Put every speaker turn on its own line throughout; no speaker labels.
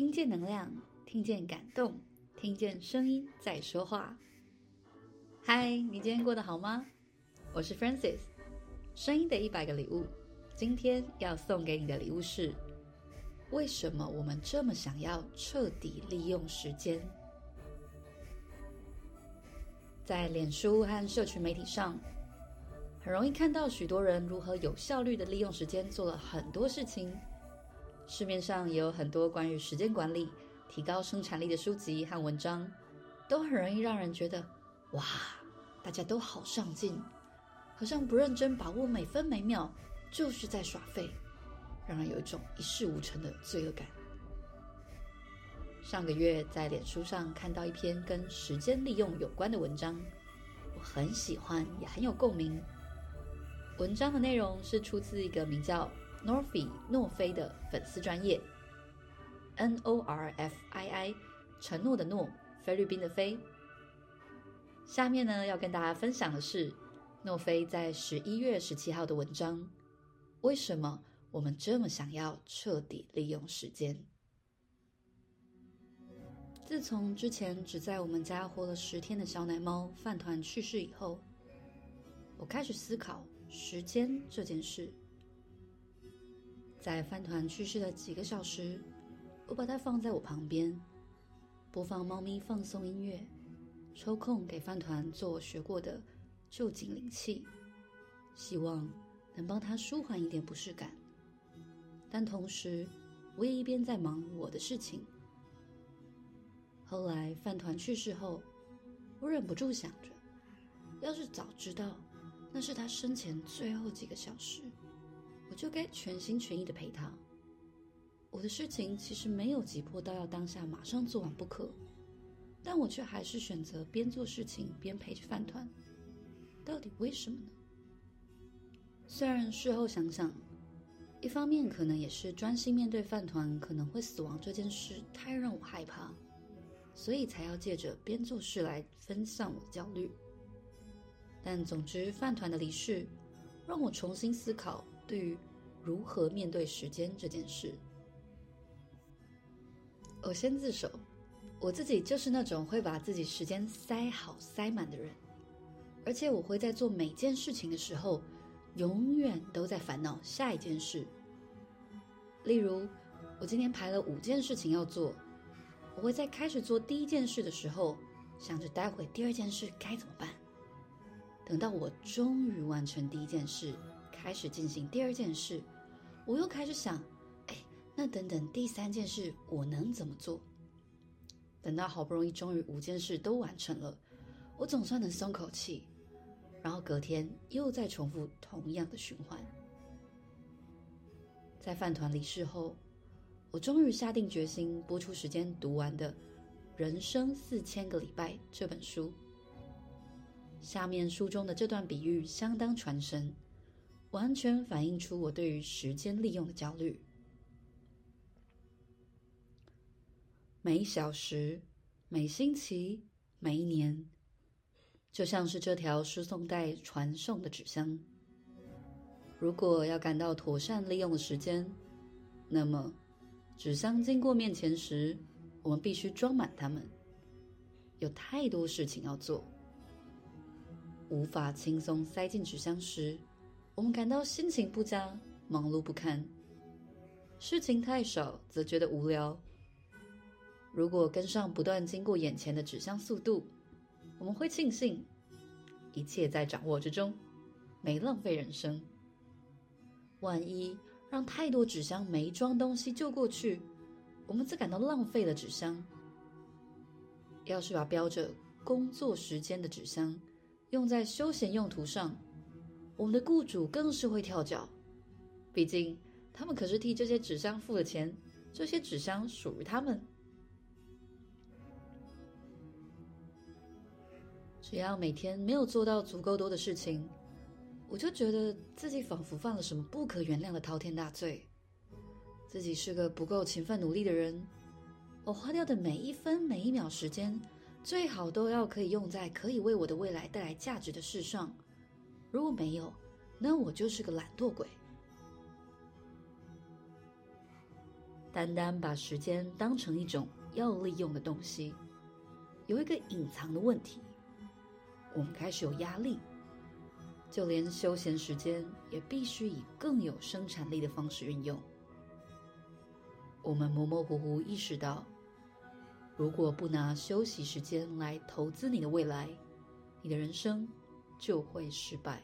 听见能量，听见感动，听见声音在说话。嗨，你今天过得好吗？我是 Francis，声音的一百个礼物。今天要送给你的礼物是：为什么我们这么想要彻底利用时间？在脸书和社群媒体上，很容易看到许多人如何有效率地利用时间，做了很多事情。市面上也有很多关于时间管理、提高生产力的书籍和文章，都很容易让人觉得，哇，大家都好上进，好像不认真把握每分每秒，就是在耍废，让人有一种一事无成的罪恶感。上个月在脸书上看到一篇跟时间利用有关的文章，我很喜欢，也很有共鸣。文章的内容是出自一个名叫 Norfi 诺菲的粉丝专业，N O R F I I 承诺的诺，菲律宾的菲。下面呢，要跟大家分享的是诺菲在十一月十七号的文章：为什么我们这么想要彻底利用时间？自从之前只在我们家活了十天的小奶猫饭团去世以后，我开始思考时间这件事。在饭团去世的几个小时，我把它放在我旁边，播放猫咪放松音乐，抽空给饭团做我学过的旧警铃器，希望能帮它舒缓一点不适感。但同时，我也一边在忙我的事情。后来饭团去世后，我忍不住想着，要是早知道那是他生前最后几个小时。我就该全心全意的陪他。我的事情其实没有急迫到要当下马上做完不可，但我却还是选择边做事情边陪着饭团。到底为什么呢？虽然事后想想，一方面可能也是专心面对饭团可能会死亡这件事太让我害怕，所以才要借着边做事来分散我的焦虑。但总之，饭团的离世让我重新思考。对于如何面对时间这件事，我先自首，我自己就是那种会把自己时间塞好塞满的人，而且我会在做每件事情的时候，永远都在烦恼下一件事。例如，我今天排了五件事情要做，我会在开始做第一件事的时候，想着待会第二件事该怎么办。等到我终于完成第一件事。开始进行第二件事，我又开始想，哎，那等等第三件事我能怎么做？等到好不容易终于五件事都完成了，我总算能松口气，然后隔天又再重复同样的循环。在饭团离世后，我终于下定决心拨出时间读完的《人生四千个礼拜》这本书。下面书中的这段比喻相当传神。完全反映出我对于时间利用的焦虑。每一小时、每星期、每一年，就像是这条输送带传送的纸箱。如果要感到妥善利用的时间，那么纸箱经过面前时，我们必须装满它们。有太多事情要做，无法轻松塞进纸箱时，我们感到心情不佳，忙碌不堪；事情太少，则觉得无聊。如果跟上不断经过眼前的纸箱速度，我们会庆幸一切在掌握之中，没浪费人生。万一让太多纸箱没装东西就过去，我们则感到浪费了纸箱。要是把标着工作时间的纸箱用在休闲用途上，我们的雇主更是会跳脚，毕竟他们可是替这些纸箱付了钱，这些纸箱属于他们。只要每天没有做到足够多的事情，我就觉得自己仿佛犯了什么不可原谅的滔天大罪，自己是个不够勤奋努力的人。我花掉的每一分每一秒时间，最好都要可以用在可以为我的未来带来价值的事上。如果没有，那我就是个懒惰鬼。单单把时间当成一种要利用的东西，有一个隐藏的问题：我们开始有压力，就连休闲时间也必须以更有生产力的方式运用。我们模模糊糊意识到，如果不拿休息时间来投资你的未来，你的人生就会失败。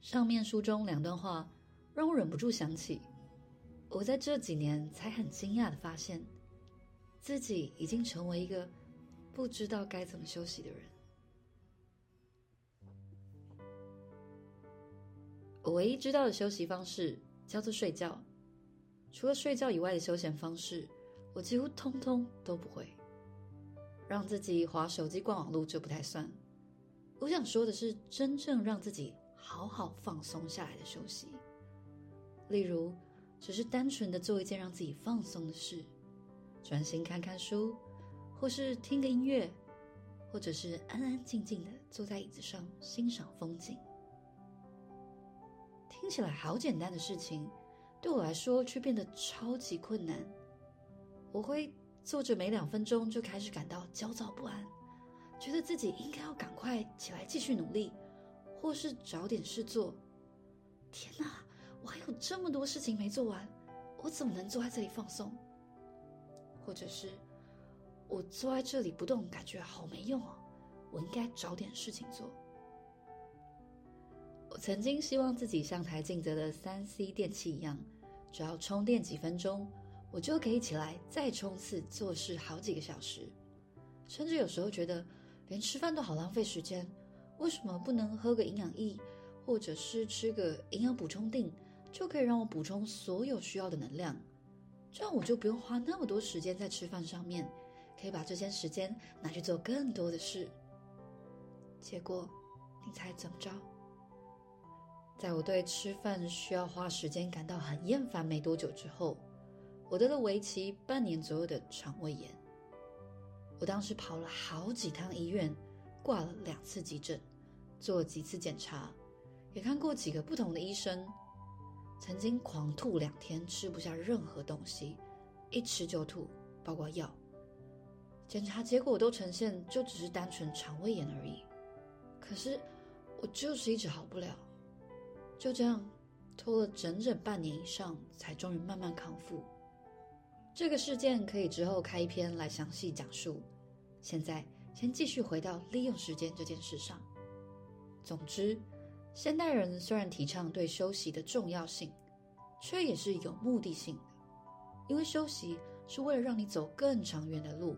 上面书中两段话让我忍不住想起，我在这几年才很惊讶的发现，自己已经成为一个不知道该怎么休息的人。我唯一知道的休息方式叫做睡觉，除了睡觉以外的休闲方式，我几乎通通都不会。让自己划手机、逛网络就不太算。我想说的是，真正让自己好好放松下来的休息，例如，只是单纯的做一件让自己放松的事，专心看看书，或是听个音乐，或者是安安静静的坐在椅子上欣赏风景。听起来好简单的事情，对我来说却变得超级困难。我会坐着没两分钟就开始感到焦躁不安，觉得自己应该要赶快起来继续努力，或是找点事做。天哪，我还有这么多事情没做完，我怎么能坐在这里放松？或者是我坐在这里不动，感觉好没用哦，我应该找点事情做。我曾经希望自己像台静则的三 C 电器一样，只要充电几分钟，我就可以起来再冲刺做事好几个小时。甚至有时候觉得连吃饭都好浪费时间，为什么不能喝个营养液，或者是吃个营养补充定，就可以让我补充所有需要的能量？这样我就不用花那么多时间在吃饭上面，可以把这些时间拿去做更多的事。结果，你猜怎么着？在我对吃饭需要花时间感到很厌烦没多久之后，我得了为期半年左右的肠胃炎。我当时跑了好几趟医院，挂了两次急诊，做了几次检查，也看过几个不同的医生。曾经狂吐两天，吃不下任何东西，一吃就吐，包括药。检查结果都呈现就只是单纯肠胃炎而已。可是我就是一直好不了。就这样拖了整整半年以上，才终于慢慢康复。这个事件可以之后开一篇来详细讲述。现在先继续回到利用时间这件事上。总之，现代人虽然提倡对休息的重要性，却也是有目的性的，因为休息是为了让你走更长远的路。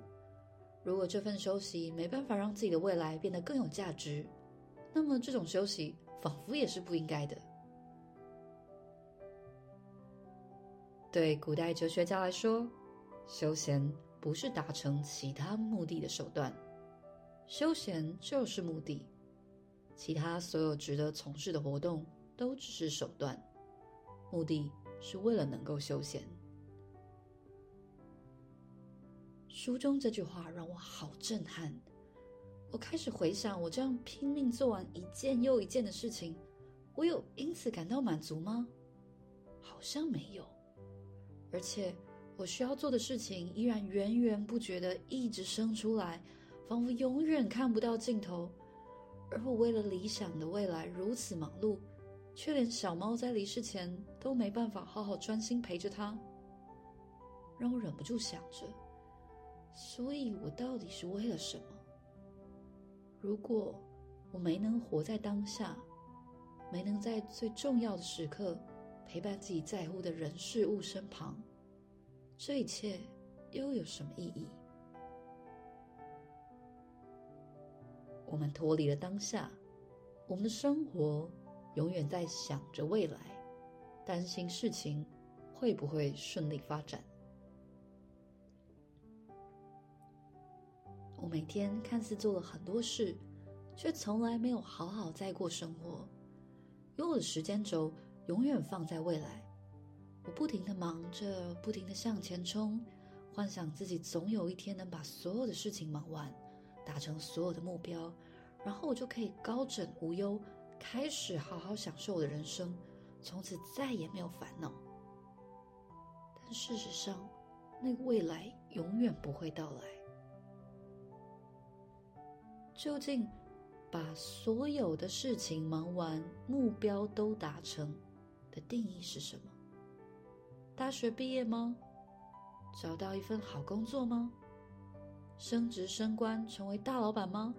如果这份休息没办法让自己的未来变得更有价值，那么这种休息仿佛也是不应该的。对古代哲学家来说，休闲不是达成其他目的的手段，休闲就是目的。其他所有值得从事的活动都只是手段，目的是为了能够休闲。书中这句话让我好震撼，我开始回想，我这样拼命做完一件又一件的事情，我有因此感到满足吗？好像没有。而且，我需要做的事情依然源源不绝地一直生出来，仿佛永远看不到尽头。而我为了理想的未来如此忙碌，却连小猫在离世前都没办法好好专心陪着它，让我忍不住想着：所以我到底是为了什么？如果我没能活在当下，没能在最重要的时刻，陪伴自己在乎的人事物身旁，这一切又有什么意义？我们脱离了当下，我们的生活永远在想着未来，担心事情会不会顺利发展。我每天看似做了很多事，却从来没有好好在过生活，因为我的时间轴。永远放在未来，我不停的忙着，不停的向前冲，幻想自己总有一天能把所有的事情忙完，达成所有的目标，然后我就可以高枕无忧，开始好好享受我的人生，从此再也没有烦恼。但事实上，那个未来永远不会到来。究竟把所有的事情忙完，目标都达成的定义是什么？大学毕业吗？找到一份好工作吗？升职升官成为大老板吗？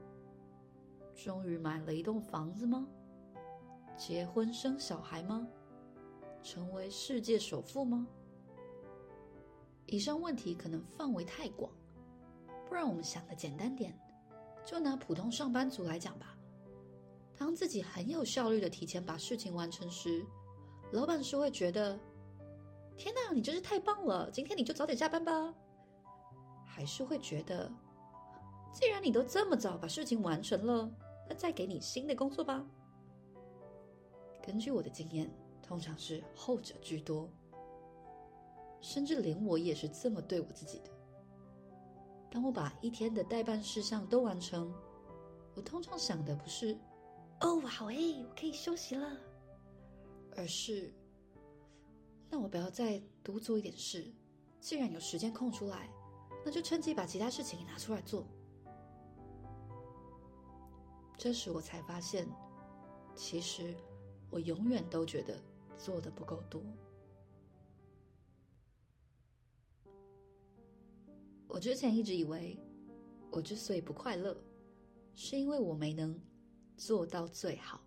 终于买了一栋房子吗？结婚生小孩吗？成为世界首富吗？以上问题可能范围太广，不然我们想的简单点，就拿普通上班族来讲吧。当自己很有效率的提前把事情完成时，老板是会觉得。天哪，你真是太棒了！今天你就早点下班吧。还是会觉得，既然你都这么早把事情完成了，那再给你新的工作吧。根据我的经验，通常是后者居多。甚至连我也是这么对我自己的。当我把一天的待办事项都完成，我通常想的不是“哦，好诶，我可以休息了”，而是。那我不要再多做一点事，既然有时间空出来，那就趁机把其他事情也拿出来做。这时我才发现，其实我永远都觉得做的不够多。我之前一直以为，我之所以不快乐，是因为我没能做到最好，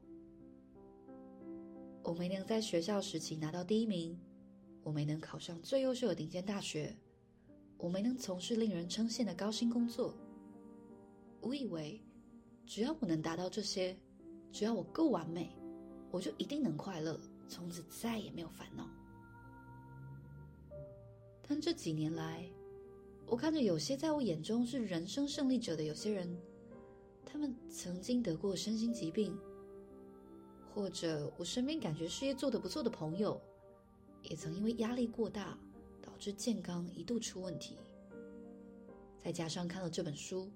我没能在学校时期拿到第一名。我没能考上最优秀的顶尖大学，我没能从事令人称羡的高薪工作。我以为，只要我能达到这些，只要我够完美，我就一定能快乐，从此再也没有烦恼。但这几年来，我看着有些在我眼中是人生胜利者的有些人，他们曾经得过身心疾病，或者我身边感觉事业做得不错的朋友。也曾因为压力过大，导致健康一度出问题。再加上看了这本书，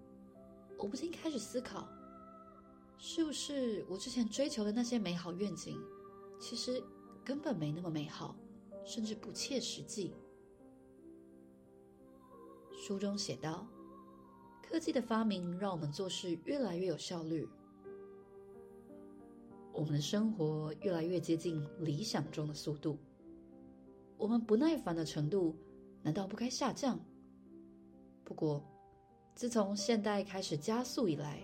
我不禁开始思考：是不是我之前追求的那些美好愿景，其实根本没那么美好，甚至不切实际？书中写道：科技的发明让我们做事越来越有效率，我们的生活越来越接近理想中的速度。我们不耐烦的程度，难道不该下降？不过，自从现代开始加速以来，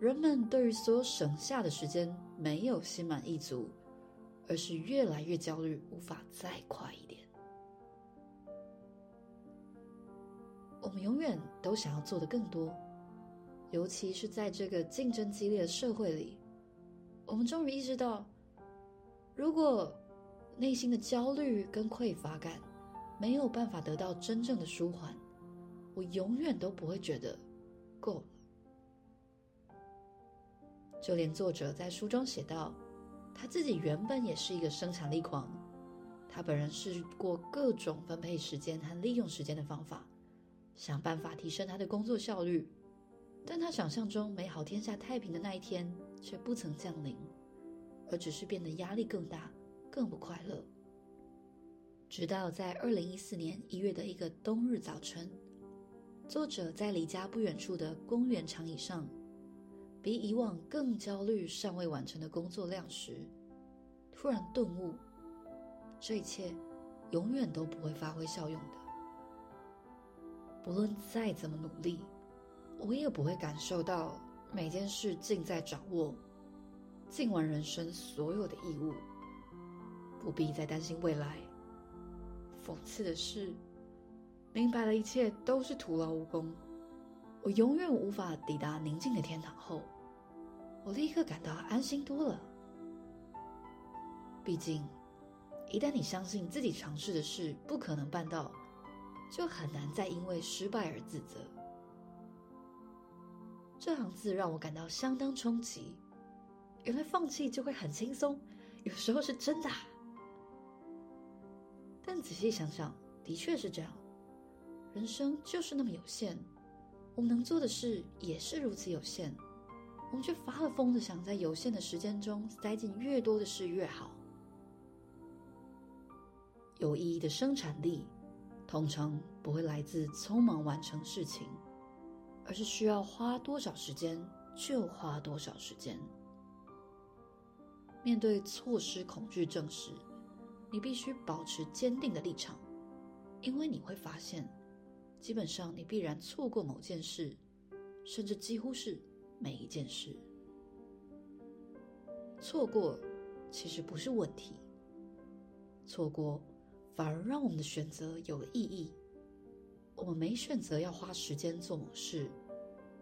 人们对于所有省下的时间没有心满意足，而是越来越焦虑，无法再快一点。我们永远都想要做得更多，尤其是在这个竞争激烈的社会里，我们终于意识到，如果内心的焦虑跟匮乏感没有办法得到真正的舒缓，我永远都不会觉得够了。就连作者在书中写道，他自己原本也是一个生产力狂，他本人试过各种分配时间和利用时间的方法，想办法提升他的工作效率，但他想象中美好天下太平的那一天却不曾降临，而只是变得压力更大。更不快乐。直到在二零一四年一月的一个冬日早晨，作者在离家不远处的公园长椅上，比以往更焦虑尚未完成的工作量时，突然顿悟：这一切永远都不会发挥效用的。不论再怎么努力，我也不会感受到每件事尽在掌握，尽完人生所有的义务。不必再担心未来。讽刺的是，明白了一切都是徒劳无功。我永远无法抵达宁静的天堂后，我立刻感到安心多了。毕竟，一旦你相信自己尝试的事不可能办到，就很难再因为失败而自责。这行字让我感到相当冲击。原来放弃就会很轻松，有时候是真的。但仔细想想，的确是这样。人生就是那么有限，我们能做的事也是如此有限。我们却发了疯的想在有限的时间中塞进越多的事越好。有意义的生产力，通常不会来自匆忙完成事情，而是需要花多少时间就花多少时间。面对错失恐惧症时，你必须保持坚定的立场，因为你会发现，基本上你必然错过某件事，甚至几乎是每一件事。错过其实不是问题，错过反而让我们的选择有了意义。我们没选择要花时间做某事，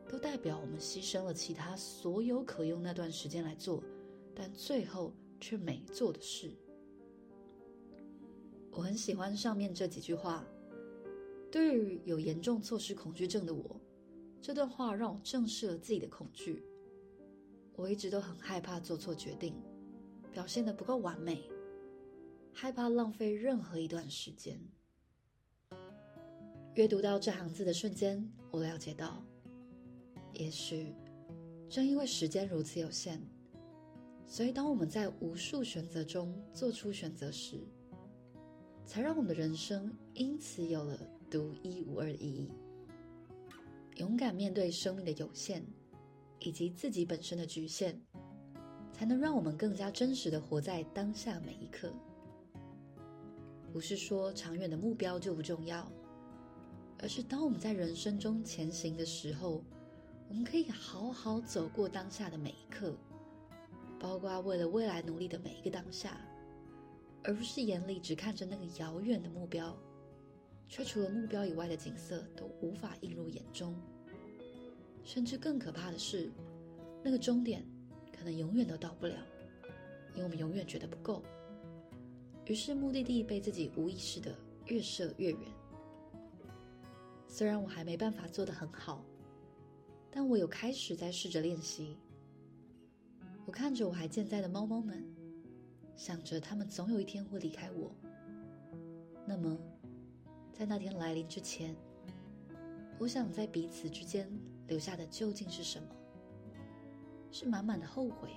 都代表我们牺牲了其他所有可用那段时间来做，但最后却没做的事。我很喜欢上面这几句话。对于有严重错失恐惧症的我，这段话让我正视了自己的恐惧。我一直都很害怕做错决定，表现得不够完美，害怕浪费任何一段时间。阅读到这行字的瞬间，我了解到，也许正因为时间如此有限，所以当我们在无数选择中做出选择时，才让我们的人生因此有了。独一无二的意义，勇敢面对生命的有限，以及自己本身的局限，才能让我们更加真实的活在当下每一刻。不是说长远的目标就不重要，而是当我们在人生中前行的时候，我们可以好好走过当下的每一刻，包括为了未来努力的每一个当下，而不是眼里只看着那个遥远的目标。却除了目标以外的景色都无法映入眼中，甚至更可怕的是，那个终点可能永远都到不了，因为我们永远觉得不够。于是目的地被自己无意识的越设越远。虽然我还没办法做得很好，但我有开始在试着练习。我看着我还健在的猫猫们，想着他们总有一天会离开我，那么。在那天来临之前，我想在彼此之间留下的究竟是什么？是满满的后悔，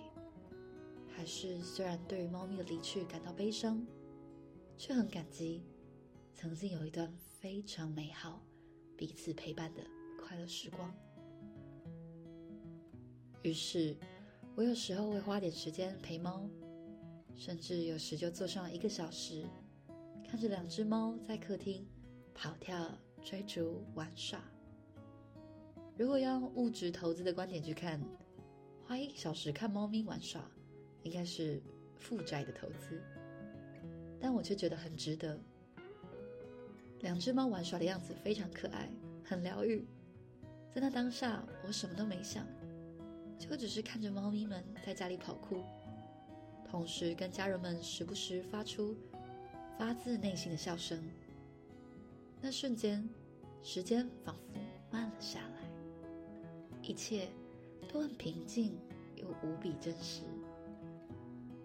还是虽然对于猫咪的离去感到悲伤，却很感激曾经有一段非常美好、彼此陪伴的快乐时光？于是，我有时候会花点时间陪猫，甚至有时就坐上一个小时，看着两只猫在客厅。跑跳、追逐、玩耍。如果要用物质投资的观点去看，花一个小时看猫咪玩耍，应该是负债的投资。但我却觉得很值得。两只猫玩耍的样子非常可爱，很疗愈。在那当下，我什么都没想，就只是看着猫咪们在家里跑酷，同时跟家人们时不时发出发自内心的笑声。那瞬间，时间仿佛慢了下来，一切都很平静又无比真实。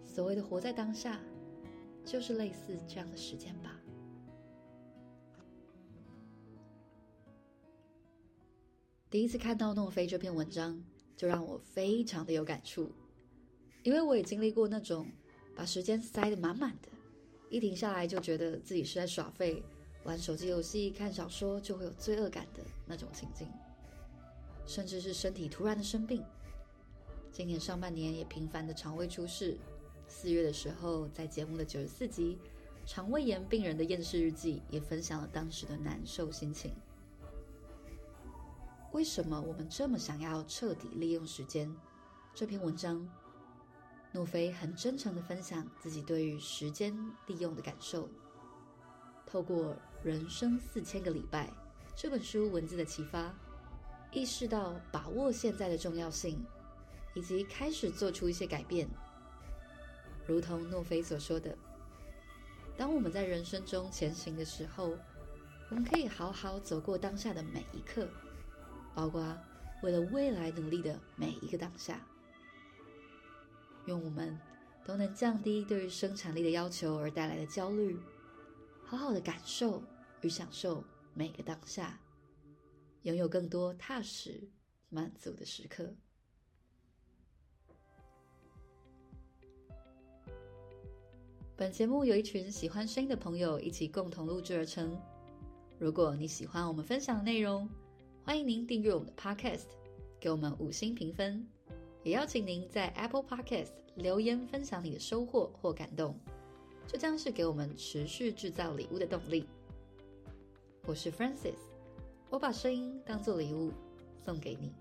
所谓的活在当下，就是类似这样的时间吧。第一次看到诺菲这篇文章，就让我非常的有感触，因为我也经历过那种把时间塞得满满的，一停下来就觉得自己是在耍废。玩手机游戏、看小说就会有罪恶感的那种情境，甚至是身体突然的生病。今年上半年也频繁的肠胃出事。四月的时候，在节目的九十四集《肠胃炎病人的厌世日记》也分享了当时的难受心情。为什么我们这么想要彻底利用时间？这篇文章，诺菲很真诚的分享自己对于时间利用的感受，透过。人生四千个礼拜这本书文字的启发，意识到把握现在的重要性，以及开始做出一些改变。如同诺菲所说的，当我们在人生中前行的时候，我们可以好好走过当下的每一刻，包括为了未来努力的每一个当下。愿我们都能降低对于生产力的要求而带来的焦虑。好好的感受与享受每个当下，拥有更多踏实满足的时刻。本节目由一群喜欢声音的朋友一起共同录制而成。如果你喜欢我们分享的内容，欢迎您订阅我们的 Podcast，给我们五星评分，也邀请您在 Apple Podcast 留言分享你的收获或感动，这将是给我们持续制造礼物的动力。我是 Francis，我把声音当做礼物送给你。